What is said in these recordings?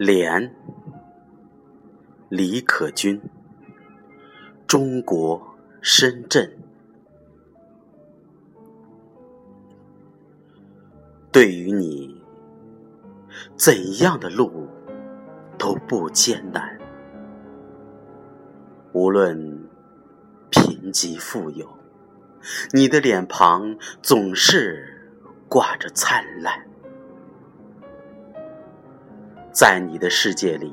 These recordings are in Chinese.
莲，李可君，中国深圳。对于你，怎样的路都不艰难。无论贫瘠富有，你的脸庞总是挂着灿烂。在你的世界里，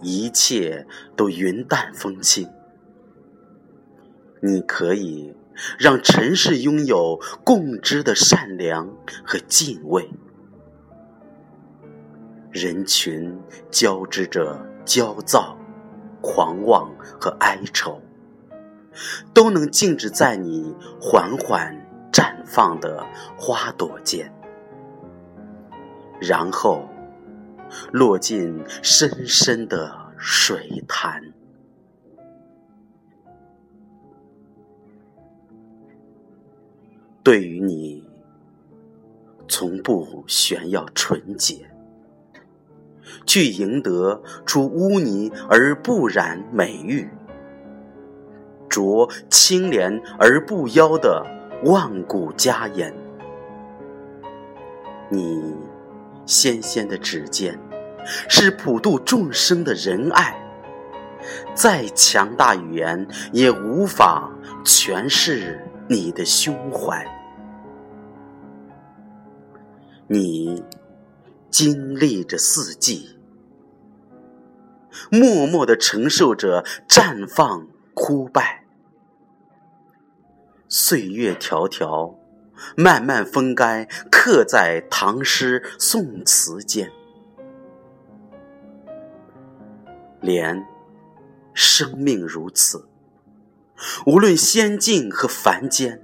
一切都云淡风轻。你可以让尘世拥有共知的善良和敬畏。人群交织着焦躁、狂妄和哀愁，都能静止在你缓缓绽放的花朵间，然后。落进深深的水潭。对于你，从不炫耀纯洁，去赢得出污泥而不染美玉，着清廉而不妖的万古佳言。你。纤纤的指尖，是普度众生的仁爱。再强大语言，也无法诠释你的胸怀。你经历着四季，默默的承受着绽放枯败，岁月迢迢。慢慢风干，刻在唐诗宋词间。莲，生命如此，无论仙境和凡间，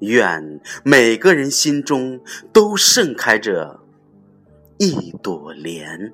愿每个人心中都盛开着一朵莲。